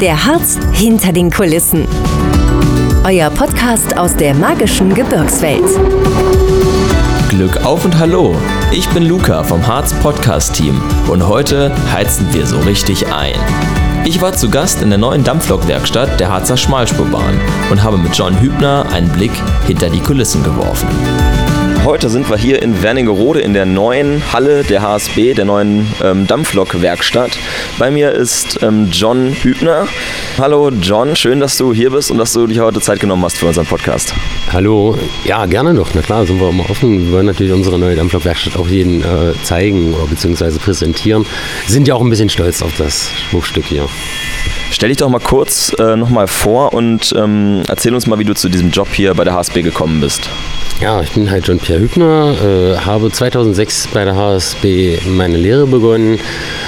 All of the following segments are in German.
Der Harz hinter den Kulissen. Euer Podcast aus der magischen Gebirgswelt. Glück auf und hallo. Ich bin Luca vom Harz Podcast Team und heute heizen wir so richtig ein. Ich war zu Gast in der neuen Dampflokwerkstatt der Harzer Schmalspurbahn und habe mit John Hübner einen Blick hinter die Kulissen geworfen. Heute sind wir hier in Wernigerode in der neuen Halle der HSB, der neuen ähm, Dampflok-Werkstatt. Bei mir ist ähm, John Hübner. Hallo John, schön, dass du hier bist und dass du dich heute Zeit genommen hast für unseren Podcast. Hallo, ja, gerne doch. Na klar, sind wir immer offen. Wir wollen natürlich unsere neue Dampflok-Werkstatt auch jedem äh, zeigen oder beziehungsweise präsentieren. Sind ja auch ein bisschen stolz auf das Schmuckstück hier. Stell dich doch mal kurz äh, nochmal vor und ähm, erzähl uns mal, wie du zu diesem Job hier bei der HSB gekommen bist. Ja, ich bin halt John-Pierre Hübner, äh, habe 2006 bei der HSB meine Lehre begonnen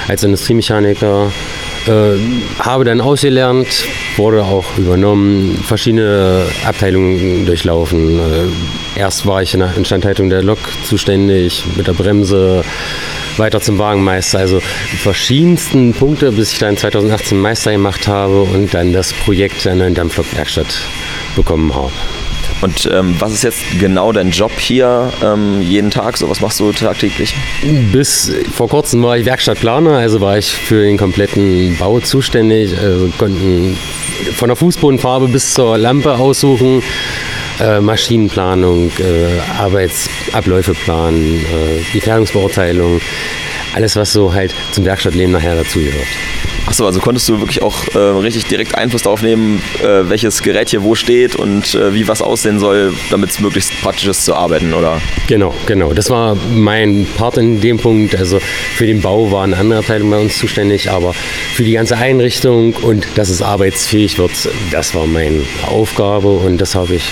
als Industriemechaniker. Äh, habe dann ausgelernt, wurde auch übernommen, verschiedene Abteilungen durchlaufen. Äh, erst war ich in der Instandhaltung der Lok zuständig, mit der Bremse, weiter zum Wagenmeister. Also verschiedensten Punkte, bis ich dann 2018 Meister gemacht habe und dann das Projekt neuen Dampflokwerkstatt bekommen habe. Und ähm, was ist jetzt genau dein Job hier ähm, jeden Tag? So, was machst du tagtäglich? Bis vor kurzem war ich Werkstattplaner, also war ich für den kompletten Bau zuständig. Also konnten von der Fußbodenfarbe bis zur Lampe aussuchen. Äh, Maschinenplanung, äh, Arbeitsabläufe planen, äh, die Fertigungsbeurteilung, alles was so halt zum Werkstattleben nachher dazugehört. Achso, also konntest du wirklich auch äh, richtig direkt Einfluss darauf nehmen, äh, welches Gerät hier wo steht und äh, wie was aussehen soll, damit es möglichst praktisch ist zu arbeiten, oder? Genau, genau. Das war mein Part in dem Punkt. Also für den Bau war eine andere Abteilung bei uns zuständig, aber für die ganze Einrichtung und dass es arbeitsfähig wird, das war meine Aufgabe und das habe ich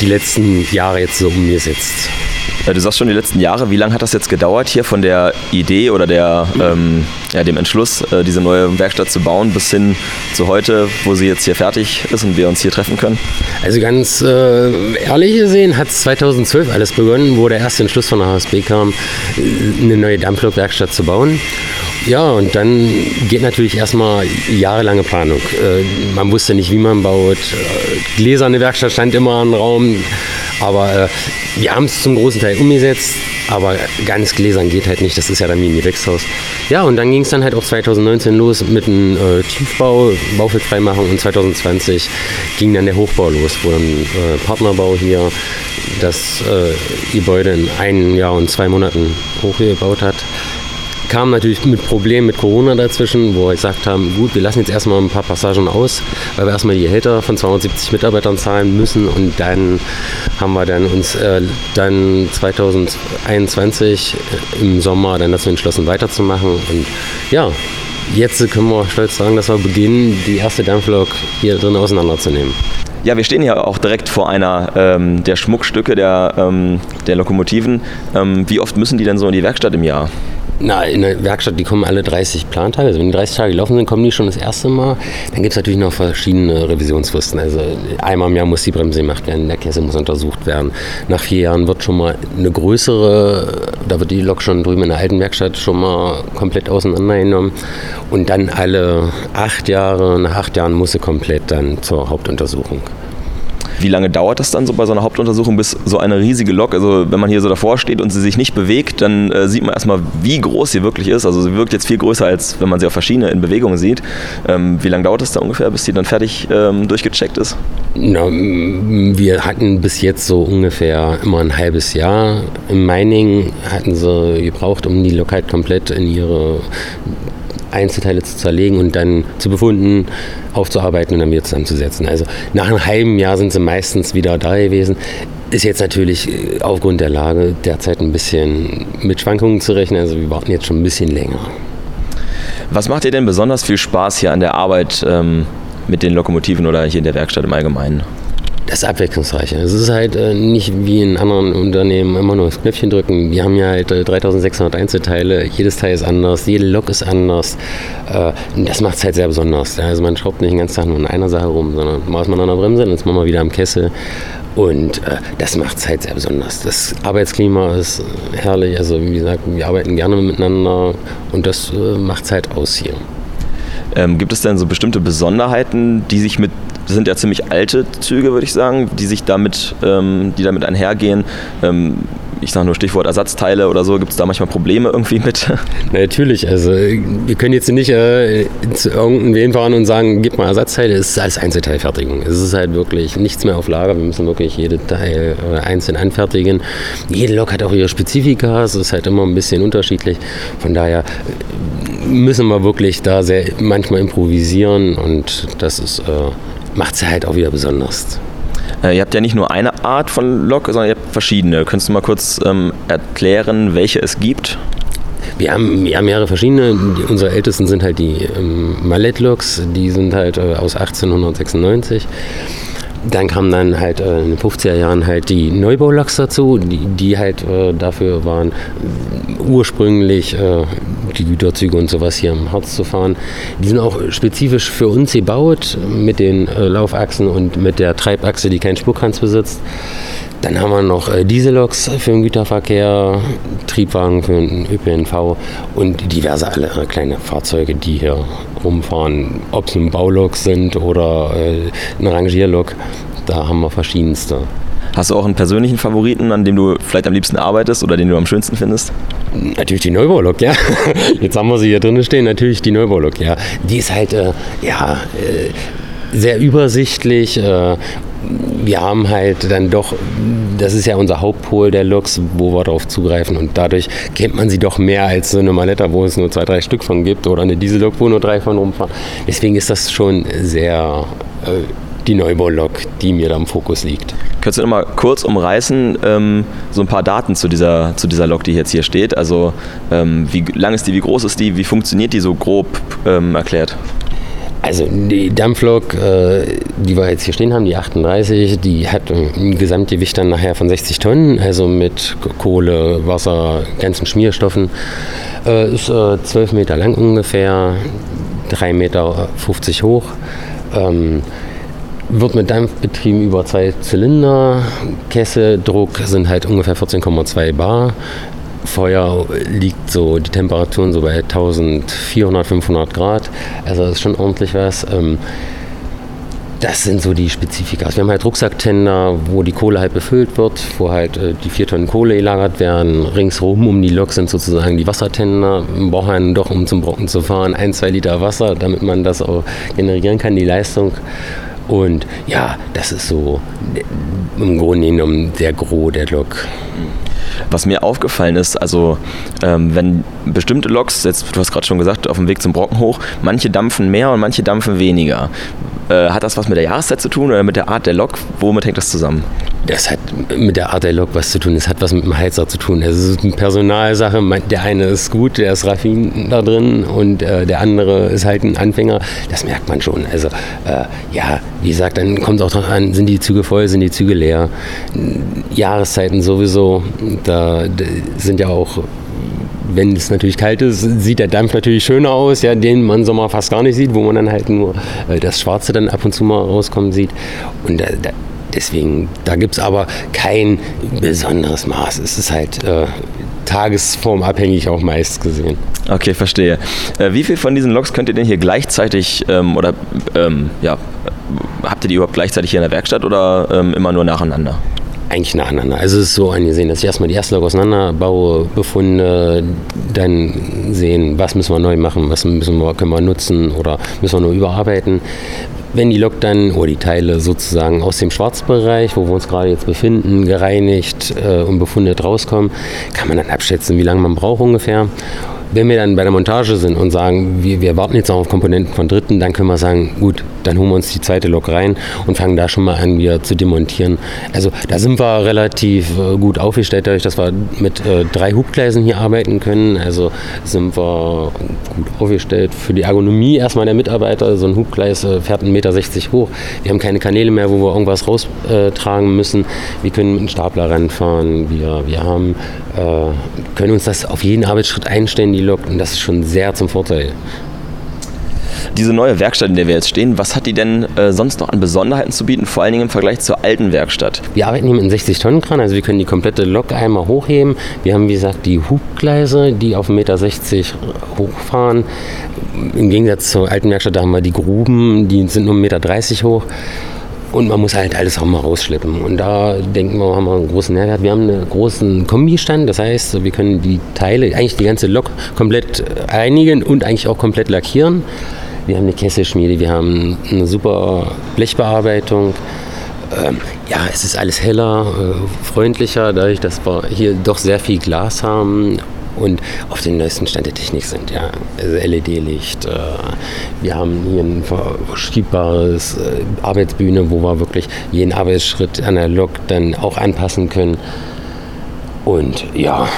die letzten Jahre jetzt so umgesetzt. Du sagst schon die letzten Jahre. Wie lange hat das jetzt gedauert, hier von der Idee oder der, ähm, ja, dem Entschluss, äh, diese neue Werkstatt zu bauen, bis hin zu heute, wo sie jetzt hier fertig ist und wir uns hier treffen können? Also ganz äh, ehrlich gesehen hat es 2012 alles begonnen, wo der erste Entschluss von der HSB kam, eine neue Dampflokwerkstatt zu bauen. Ja, und dann geht natürlich erstmal jahrelange Planung. Äh, man wusste nicht, wie man baut. Äh, gläserne Werkstatt stand immer im Raum. Aber äh, wir haben es zum großen Teil umgesetzt, aber ganz gläsern geht halt nicht. Das ist ja dann wie ein Gewächshaus. Ja, und dann ging es dann halt auch 2019 los mit dem äh, Tiefbau, Baufeldfreimachen und 2020 ging dann der Hochbau los, wo dann äh, Partnerbau hier das äh, Gebäude in einem Jahr und zwei Monaten hochgebaut hat kam natürlich mit Problemen mit Corona dazwischen, wo wir gesagt haben, gut, wir lassen jetzt erstmal ein paar Passagen aus, weil wir erstmal die Gehälter von 270 Mitarbeitern zahlen müssen und dann haben wir dann uns äh, dann 2021 im Sommer dann dazu entschlossen weiterzumachen und ja, jetzt können wir stolz sagen, dass wir beginnen, die erste Dampflok hier drin auseinanderzunehmen. Ja, wir stehen hier auch direkt vor einer ähm, der Schmuckstücke der, ähm, der Lokomotiven. Ähm, wie oft müssen die denn so in die Werkstatt im Jahr? Na, in der Werkstatt, die kommen alle 30 Plantage. Also wenn die 30 Tage gelaufen sind, kommen die schon das erste Mal. Dann gibt es natürlich noch verschiedene Revisionsfristen. Also einmal im Jahr muss die Bremse gemacht werden, der Kessel muss untersucht werden. Nach vier Jahren wird schon mal eine größere, da wird die Lok schon drüben in der alten Werkstatt schon mal komplett auseinandergenommen. Und dann alle acht Jahre, nach acht Jahren muss sie komplett dann zur Hauptuntersuchung. Wie lange dauert das dann so bei so einer Hauptuntersuchung, bis so eine riesige Lok, also wenn man hier so davor steht und sie sich nicht bewegt, dann äh, sieht man erstmal, wie groß sie wirklich ist. Also sie wirkt jetzt viel größer, als wenn man sie auf verschiedene in Bewegung sieht. Ähm, wie lange dauert es da ungefähr, bis sie dann fertig ähm, durchgecheckt ist? Na, wir hatten bis jetzt so ungefähr immer ein halbes Jahr. Im Mining hatten sie gebraucht, um die Lok halt komplett in ihre Einzelteile zu zerlegen und dann zu befunden, aufzuarbeiten und dann wieder zusammenzusetzen. Also nach einem halben Jahr sind sie meistens wieder da gewesen. Ist jetzt natürlich äh, aufgrund der Lage derzeit ein bisschen mit Schwankungen zu rechnen. Also wir warten jetzt schon ein bisschen länger. Was macht dir denn besonders viel Spaß hier an der Arbeit ähm, mit den Lokomotiven oder hier in der Werkstatt im Allgemeinen? Das ist abwechslungsreicher. Es ist halt äh, nicht wie in anderen Unternehmen immer nur das Knöpfchen drücken. Wir haben ja halt äh, 3600 Einzelteile, jedes Teil ist anders, jede Lok ist anders. Äh, das macht es halt sehr besonders. Ja. Also man schraubt nicht den ganzen Tag nur an einer Sache rum, sondern mal ist man an der Bremse, dann ist man mal wieder am Kessel. Und äh, das macht es halt sehr besonders. Das Arbeitsklima ist herrlich. Also wie gesagt, wir arbeiten gerne miteinander und das äh, macht es halt aus hier. Ähm, gibt es denn so bestimmte Besonderheiten, die sich mit, das sind ja ziemlich alte Züge, würde ich sagen, die sich damit, ähm, die damit einhergehen? Ähm, ich sage nur Stichwort Ersatzteile oder so, gibt es da manchmal Probleme irgendwie mit? Na, natürlich, also wir können jetzt nicht äh, zu irgendeinem fahren und sagen, gib mal Ersatzteile, es ist als Einzelteilfertigung. Es ist halt wirklich nichts mehr auf Lager, wir müssen wirklich jede Teil äh, einzeln anfertigen. Jede Lok hat auch ihre Spezifika, es ist halt immer ein bisschen unterschiedlich. Von daher müssen wir wirklich da sehr manchmal improvisieren und das ist, äh, macht es halt auch wieder besonders. Äh, ihr habt ja nicht nur eine Art von Lok, sondern ihr habt verschiedene. Könntest du mal kurz ähm, erklären, welche es gibt? Wir haben, wir haben mehrere verschiedene. Unsere ältesten sind halt die ähm, Mallet-Loks, die sind halt äh, aus 1896. Dann kamen dann halt äh, in den 50er Jahren halt die Neubauloks dazu, die, die halt äh, dafür waren, ursprünglich äh, die Güterzüge und sowas hier im Harz zu fahren. Die sind auch spezifisch für uns gebaut mit den äh, Laufachsen und mit der Treibachse, die keinen Spurkranz besitzt. Dann haben wir noch äh, Dieselloks für den Güterverkehr, Triebwagen für den ÖPNV und diverse andere kleine Fahrzeuge, die hier rumfahren. Ob es nun Bauloks sind oder äh, eine Rangierlok, da haben wir verschiedenste. Hast du auch einen persönlichen Favoriten, an dem du vielleicht am liebsten arbeitest oder den du am schönsten findest? Natürlich die Neubaulok, ja. Jetzt haben wir sie hier drin stehen, natürlich die Neubaulok, ja. Die ist halt, äh, ja, äh, sehr übersichtlich. Äh, wir haben halt dann doch, das ist ja unser Hauptpol der Looks, wo wir darauf zugreifen und dadurch kennt man sie doch mehr als so eine Maletta, wo es nur zwei, drei Stück von gibt oder eine Diesellok, wo nur drei von rumfahren. Deswegen ist das schon sehr äh, die Neubaulok, die mir da im Fokus liegt. Könntest du noch mal kurz umreißen, ähm, so ein paar Daten zu dieser, zu dieser Lok, die jetzt hier steht? Also ähm, wie lang ist die, wie groß ist die, wie funktioniert die so grob ähm, erklärt? Also die Dampflok, äh, die wir jetzt hier stehen haben, die 38, die hat ein Gesamtgewicht dann nachher von 60 Tonnen, also mit Kohle, Wasser, ganzen Schmierstoffen. Äh, ist äh, 12 Meter lang ungefähr, 3,50 Meter hoch. Ähm, wird mit Dampf betrieben über zwei Zylinder. Kesseldruck sind halt ungefähr 14,2 Bar. Feuer liegt so, die Temperaturen so bei 1400, 500 Grad. Also das ist schon ordentlich was. Ähm, das sind so die Spezifika. Wir haben halt Rucksacktender, wo die Kohle halt befüllt wird, wo halt äh, die vier Tonnen Kohle gelagert werden. Ringsrum um die Lok sind sozusagen die Wassertender. Wir brauchen doch, um zum Brocken zu fahren, ein, zwei Liter Wasser, damit man das auch generieren kann, die Leistung. Und ja, das ist so im Grunde genommen der Gros der Lok. Was mir aufgefallen ist, also ähm, wenn bestimmte Loks, jetzt, du hast gerade schon gesagt, auf dem Weg zum Brocken hoch, manche dampfen mehr und manche dampfen weniger. Äh, hat das was mit der Jahreszeit zu tun oder mit der Art der Lok? Womit hängt das zusammen? Das hat mit der Art der Lok was zu tun. Es hat was mit dem Heizer zu tun. Es ist eine Personalsache. Der eine ist gut, der ist raffin da drin und äh, der andere ist halt ein Anfänger. Das merkt man schon. Also äh, ja, wie gesagt, dann kommt es auch darauf an, sind die Züge voll, sind die Züge leer. Jahreszeiten sowieso. Da, sind ja auch wenn es natürlich kalt ist, sieht der Dampf natürlich schöner aus, ja, den man im Sommer fast gar nicht sieht, wo man dann halt nur äh, das Schwarze dann ab und zu mal rauskommen sieht. Und da, da, deswegen, da gibt es aber kein besonderes Maß. Es ist halt äh, tagesformabhängig auch meist gesehen. Okay, verstehe. Äh, wie viel von diesen Loks könnt ihr denn hier gleichzeitig ähm, oder ähm, ja, habt ihr die überhaupt gleichzeitig hier in der Werkstatt oder ähm, immer nur nacheinander? Eigentlich nacheinander. Also es ist so angesehen, dass ich erstmal die erste Lok auseinanderbaue, Befunde, dann sehen, was müssen wir neu machen, was müssen wir, können wir nutzen oder müssen wir nur überarbeiten. Wenn die Lok dann oder die Teile sozusagen aus dem Schwarzbereich, wo wir uns gerade jetzt befinden, gereinigt äh, und befundet rauskommen, kann man dann abschätzen, wie lange man braucht ungefähr. Wenn wir dann bei der Montage sind und sagen, wir, wir warten jetzt auf Komponenten von Dritten, dann können wir sagen, gut, dann holen wir uns die zweite Lok rein und fangen da schon mal an, wieder zu demontieren. Also da sind wir relativ äh, gut aufgestellt, dadurch, dass wir mit äh, drei Hubgleisen hier arbeiten können. Also sind wir gut aufgestellt. Für die Ergonomie erstmal der Mitarbeiter, so ein Hubgleis äh, fährt 1,60 Meter hoch. Wir haben keine Kanäle mehr, wo wir irgendwas raustragen müssen. Wir können mit einem Stapler ranfahren. Wir, wir haben, äh, können uns das auf jeden Arbeitsschritt einstellen, die Lok. Und das ist schon sehr zum Vorteil. Diese neue Werkstatt, in der wir jetzt stehen, was hat die denn äh, sonst noch an Besonderheiten zu bieten, vor allen Dingen im Vergleich zur alten Werkstatt? Wir arbeiten hier mit einem 60-Tonnen-Kran, also wir können die komplette Lok einmal hochheben. Wir haben, wie gesagt, die Hubgleise, die auf 1,60 Meter hochfahren. Im Gegensatz zur alten Werkstatt, da haben wir die Gruben, die sind nur 1,30 Meter hoch. Und man muss halt alles auch mal rausschleppen. Und da denken wir, haben wir einen großen Mehrwert. Wir haben einen großen Kombistand, das heißt, wir können die Teile, eigentlich die ganze Lok komplett einigen und eigentlich auch komplett lackieren. Wir haben eine Kesselschmiede, wir haben eine super Blechbearbeitung. Ähm, ja, es ist alles heller, äh, freundlicher, dadurch, dass wir hier doch sehr viel Glas haben und auf den neuesten Stand der Technik sind. Ja. Also LED-Licht. Äh, wir haben hier ein verschiebbares äh, Arbeitsbühne, wo wir wirklich jeden Arbeitsschritt analog dann auch anpassen können. Und ja.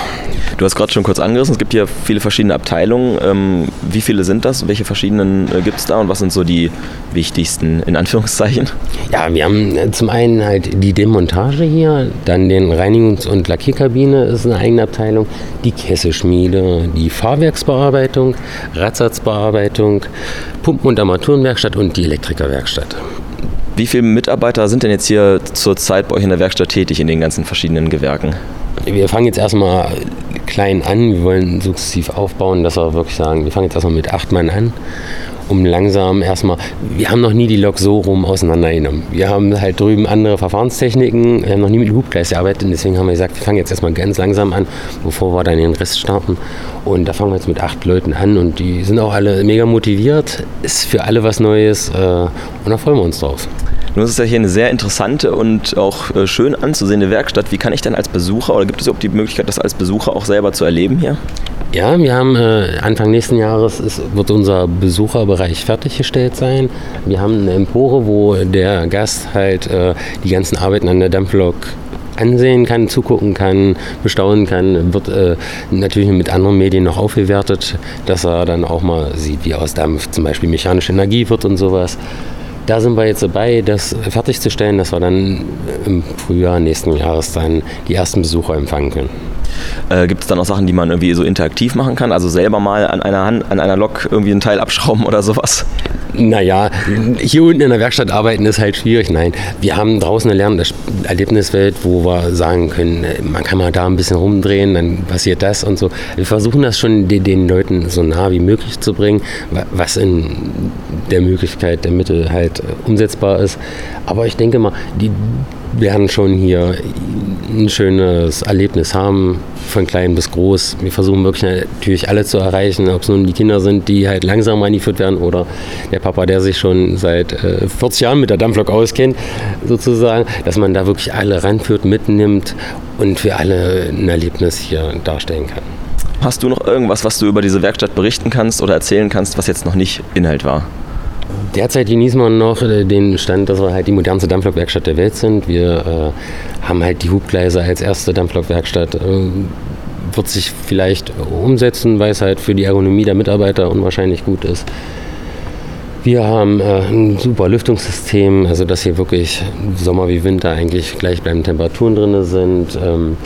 Du hast gerade schon kurz angerissen, es gibt hier viele verschiedene Abteilungen. Ähm, wie viele sind das? Welche verschiedenen äh, gibt es da und was sind so die wichtigsten in Anführungszeichen? Ja, wir haben äh, zum einen halt die Demontage hier, dann den Reinigungs- und Lackierkabine ist eine eigene Abteilung, die Kesselschmiede, die Fahrwerksbearbeitung, Radsatzbearbeitung, Pumpen- und Armaturenwerkstatt und die Elektrikerwerkstatt. Wie viele Mitarbeiter sind denn jetzt hier zurzeit bei euch in der Werkstatt tätig in den ganzen verschiedenen Gewerken? Wir fangen jetzt erstmal klein an. Wir wollen sukzessiv aufbauen, dass wir wirklich sagen, wir fangen jetzt erstmal mit acht Mann an, um langsam erstmal, wir haben noch nie die Lok so rum auseinandergenommen. Wir haben halt drüben andere Verfahrenstechniken, wir haben noch nie mit Hubgleis gearbeitet und deswegen haben wir gesagt, wir fangen jetzt erstmal ganz langsam an, bevor wir dann den Rest starten. Und da fangen wir jetzt mit acht Leuten an und die sind auch alle mega motiviert. Ist für alle was Neues äh, und da freuen wir uns drauf. Nun ist es ja hier eine sehr interessante und auch äh, schön anzusehende Werkstatt. Wie kann ich denn als Besucher oder gibt es überhaupt die Möglichkeit, das als Besucher auch selber zu erleben hier? Ja, wir haben äh, Anfang nächsten Jahres ist, wird unser Besucherbereich fertiggestellt sein. Wir haben eine Empore, wo der Gast halt äh, die ganzen Arbeiten an der Dampflok ansehen kann, zugucken kann, bestaunen kann, wird äh, natürlich mit anderen Medien noch aufgewertet, dass er dann auch mal sieht, wie aus Dampf zum Beispiel mechanische Energie wird und sowas. Da sind wir jetzt dabei, das fertigzustellen, dass wir dann im Frühjahr nächsten Jahres dann die ersten Besucher empfangen können. Äh, Gibt es da noch Sachen, die man irgendwie so interaktiv machen kann? Also selber mal an einer Hand, an einer Lok irgendwie ein Teil abschrauben oder sowas? Naja, hier unten in der Werkstatt arbeiten ist halt schwierig. Nein, wir haben draußen eine Erlebniswelt, wo wir sagen können, man kann mal da ein bisschen rumdrehen, dann passiert das und so. Wir versuchen das schon den, den Leuten so nah wie möglich zu bringen, was in der Möglichkeit der Mittel halt umsetzbar ist. Aber ich denke mal, die werden schon hier ein schönes Erlebnis haben, von klein bis groß. Wir versuchen wirklich natürlich alle zu erreichen, ob es nun die Kinder sind, die halt langsam eingeführt werden oder der Papa, der sich schon seit äh, 40 Jahren mit der Dampflok auskennt, sozusagen, dass man da wirklich alle ranführt, mitnimmt und für alle ein Erlebnis hier darstellen kann. Hast du noch irgendwas, was du über diese Werkstatt berichten kannst oder erzählen kannst, was jetzt noch nicht Inhalt war? Derzeit genießen wir noch den Stand, dass wir halt die modernste Dampflokwerkstatt der Welt sind. Wir äh, haben halt die Hubgleise als erste Dampflokwerkstatt. Äh, wird sich vielleicht umsetzen, weil es halt für die Ergonomie der Mitarbeiter unwahrscheinlich gut ist. Wir haben äh, ein super Lüftungssystem, also dass hier wirklich Sommer wie Winter eigentlich gleichbleibende Temperaturen drin sind. Ähm,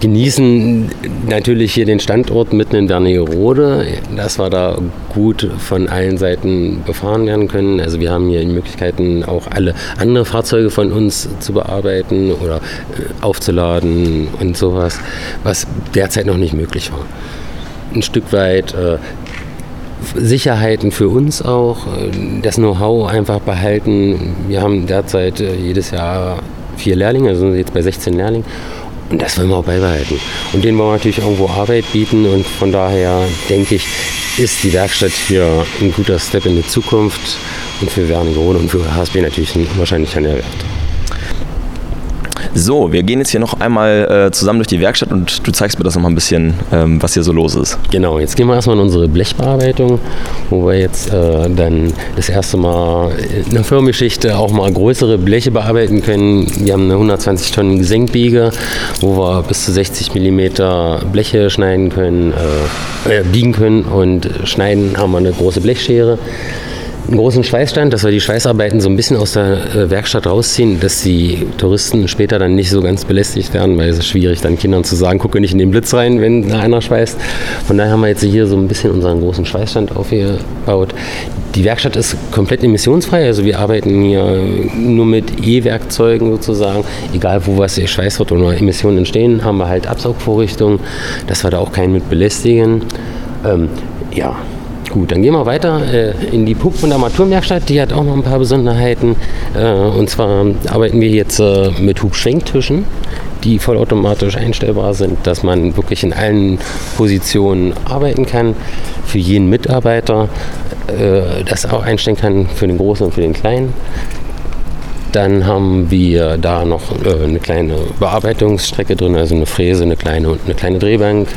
genießen natürlich hier den Standort mitten in Wernigerode, dass wir da gut von allen Seiten befahren werden können. Also wir haben hier Möglichkeiten, auch alle andere Fahrzeuge von uns zu bearbeiten oder äh, aufzuladen und sowas, was derzeit noch nicht möglich war. Ein Stück weit äh, Sicherheiten für uns auch, äh, das Know-how einfach behalten. Wir haben derzeit jedes Jahr vier Lehrlinge, also sind jetzt bei 16 Lehrlingen und das wollen wir auch beibehalten. Und denen wollen wir natürlich irgendwo Arbeit bieten. Und von daher denke ich, ist die Werkstatt hier ein guter Step in die Zukunft und für Wernigerode und für HSB natürlich ein unwahrscheinlicher Nährwert. So, wir gehen jetzt hier noch einmal äh, zusammen durch die Werkstatt und du zeigst mir das noch mal ein bisschen, ähm, was hier so los ist. Genau, jetzt gehen wir erstmal in unsere Blechbearbeitung, wo wir jetzt äh, dann das erste Mal in der Firmengeschichte auch mal größere Bleche bearbeiten können. Wir haben eine 120 Tonnen Gesenkbiege, wo wir bis zu 60 mm Bleche schneiden können, äh, äh, biegen können und schneiden haben wir eine große Blechschere. Einen großen Schweißstand, dass wir die Schweißarbeiten so ein bisschen aus der äh, Werkstatt rausziehen, dass die Touristen später dann nicht so ganz belästigt werden, weil es ist schwierig, dann Kindern zu sagen, gucke nicht in den Blitz rein, wenn da einer schweißt. Von daher haben wir jetzt hier so ein bisschen unseren großen Schweißstand aufgebaut. Die Werkstatt ist komplett emissionsfrei, also wir arbeiten hier nur mit E-Werkzeugen sozusagen. Egal wo was geschweißt wird oder Emissionen entstehen, haben wir halt Absaugvorrichtungen, dass wir da auch keinen mit belästigen. Ähm, ja, Gut, dann gehen wir weiter äh, in die Puck von der Armaturenwerkstatt. Die hat auch noch ein paar Besonderheiten. Äh, und zwar arbeiten wir jetzt äh, mit Hubschwenktischen, die vollautomatisch einstellbar sind, dass man wirklich in allen Positionen arbeiten kann. Für jeden Mitarbeiter äh, das auch einstellen kann, für den Großen und für den Kleinen. Dann haben wir da noch äh, eine kleine Bearbeitungsstrecke drin, also eine Fräse, eine kleine und eine kleine Drehbank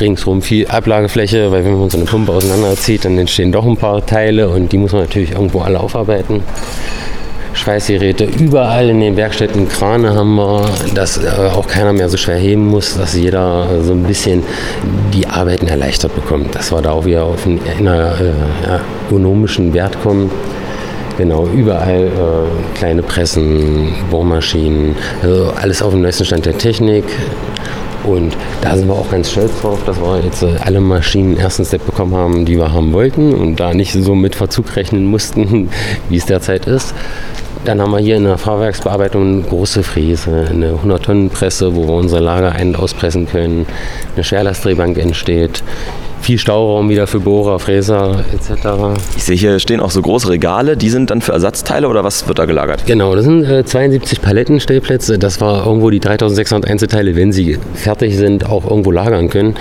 ringsrum viel Ablagefläche, weil wenn man so eine Pumpe auseinanderzieht, dann entstehen doch ein paar Teile und die muss man natürlich irgendwo alle aufarbeiten. Schweißgeräte überall in den Werkstätten, Krane haben wir, dass äh, auch keiner mehr so schwer heben muss, dass jeder so ein bisschen die Arbeiten erleichtert bekommt, dass wir da auch wieder auf einen äh, ergonomischen Wert kommen. Genau, überall äh, kleine Pressen, Bohrmaschinen, also alles auf dem neuesten Stand der Technik. Und da sind wir auch ganz stolz drauf, dass wir jetzt äh, alle Maschinen ersten Step bekommen haben, die wir haben wollten und da nicht so mit Verzug rechnen mussten, wie es derzeit ist. Dann haben wir hier in der Fahrwerksbearbeitung eine große Fräse, eine 100-Tonnen-Presse, wo wir unser Lager ein- und auspressen können. Eine Schwerlastdrehbank entsteht viel Stauraum wieder für Bohrer, Fräser etc. Ich sehe hier stehen auch so große Regale, die sind dann für Ersatzteile oder was wird da gelagert? Genau, das sind äh, 72 Palettenstellplätze, dass wir irgendwo die 3600 Einzelteile, wenn sie fertig sind, auch irgendwo lagern können.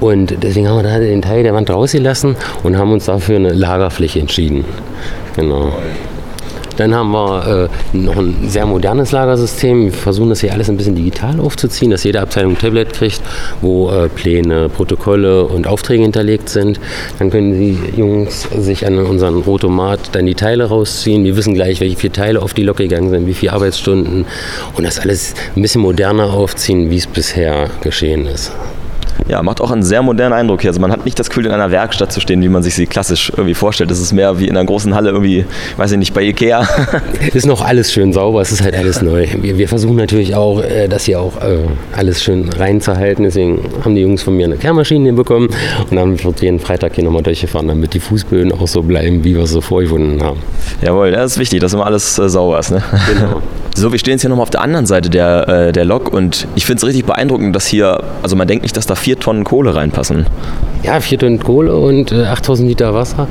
Und deswegen haben wir da den Teil der Wand rausgelassen und haben uns dafür eine Lagerfläche entschieden. Genau. Dann haben wir äh, noch ein sehr modernes Lagersystem. Wir versuchen das hier alles ein bisschen digital aufzuziehen, dass jede Abteilung ein Tablet kriegt, wo äh, Pläne, Protokolle und Aufträge hinterlegt sind. Dann können die Jungs sich an unseren Rotomat dann die Teile rausziehen. Wir wissen gleich, welche vier Teile auf die Lok gegangen sind, wie viele Arbeitsstunden und das alles ein bisschen moderner aufziehen, wie es bisher geschehen ist. Ja, macht auch einen sehr modernen Eindruck hier. Also man hat nicht das Gefühl, in einer Werkstatt zu stehen, wie man sich sie klassisch irgendwie vorstellt. Es ist mehr wie in einer großen Halle irgendwie, weiß ich nicht, bei Ikea. ist noch alles schön sauber, es ist halt alles neu. Wir, wir versuchen natürlich auch, äh, das hier auch äh, alles schön reinzuhalten. Deswegen haben die Jungs von mir eine Kehrmaschine bekommen und dann wird jeden Freitag hier nochmal durchgefahren, damit die Fußböden auch so bleiben, wie wir sie vorgefunden haben. Jawohl, das ist wichtig, dass immer alles äh, sauber ist. Ne? Genau. So, wir stehen jetzt hier nochmal auf der anderen Seite der, äh, der Lok und ich finde es richtig beeindruckend, dass hier, also man denkt nicht, dass da vier Tonnen Kohle reinpassen. Ja, vier Tonnen Kohle und äh, 8000 Liter Wasser.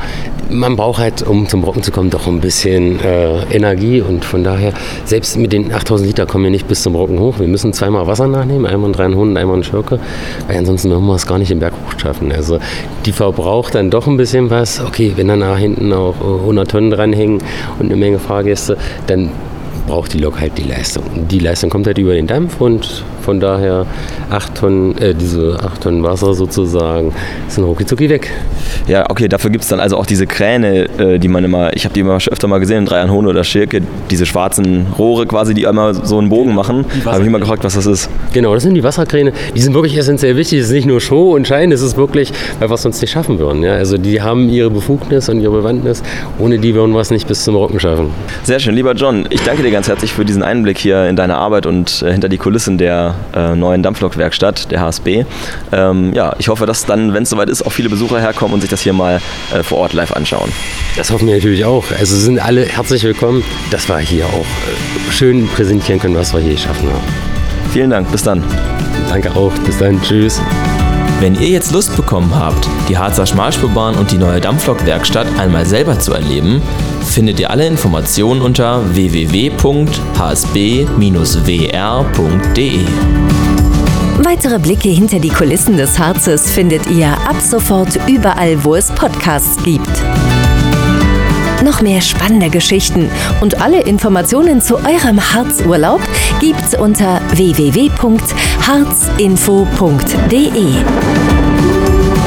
Man braucht halt, um zum Brocken zu kommen, doch ein bisschen äh, Energie und von daher, selbst mit den 8000 Liter kommen wir nicht bis zum Brocken hoch. Wir müssen zweimal Wasser nachnehmen, einmal einen 300, einmal einen Schurke, weil ansonsten würden wir es gar nicht den Berg hoch schaffen. Also die verbraucht dann doch ein bisschen was. Okay, wenn dann nach hinten auch 100 Tonnen dranhängen und eine Menge Fahrgäste, dann braucht die Lok halt die Leistung. Die Leistung kommt halt über den Dampf und von daher 8 Tonnen, äh, diese 8 Tonnen Wasser sozusagen sind rucki weg. Ja, okay, dafür gibt es dann also auch diese Kräne, äh, die man immer, ich habe die immer öfter mal gesehen in Dreianhohn oder Schirke, diese schwarzen Rohre quasi, die einmal so einen Bogen machen. Habe ich immer gefragt, was das ist. Genau, das sind die Wasserkräne. Die sind wirklich essentiell wichtig. Es ist nicht nur Show und Schein, es ist wirklich, weil wir es sonst nicht schaffen würden. Ja? Also die haben ihre Befugnis und ihre Bewandtnis. Ohne die würden wir es nicht bis zum Rocken schaffen. Sehr schön, lieber John. Ich danke dir ganz herzlich für diesen Einblick hier in deine Arbeit und äh, hinter die Kulissen der äh, neuen Dampflokwerkstatt, der HSB. Ähm, ja, ich hoffe, dass dann, wenn es soweit ist, auch viele Besucher herkommen und sich das hier mal äh, vor Ort live anschauen. Das hoffen wir natürlich auch. Also sind alle herzlich willkommen, dass wir hier auch äh, schön präsentieren können, was wir hier geschaffen haben. Vielen Dank, bis dann. Danke auch, bis dann, tschüss. Wenn ihr jetzt Lust bekommen habt, die Harzer Schmalspurbahn und die neue Dampflokwerkstatt einmal selber zu erleben, findet ihr alle Informationen unter www.hsb-wr.de. Weitere Blicke hinter die Kulissen des Harzes findet ihr ab sofort überall, wo es Podcasts gibt. Noch mehr spannende Geschichten und alle Informationen zu eurem Harzurlaub gibt's unter www.harzinfo.de.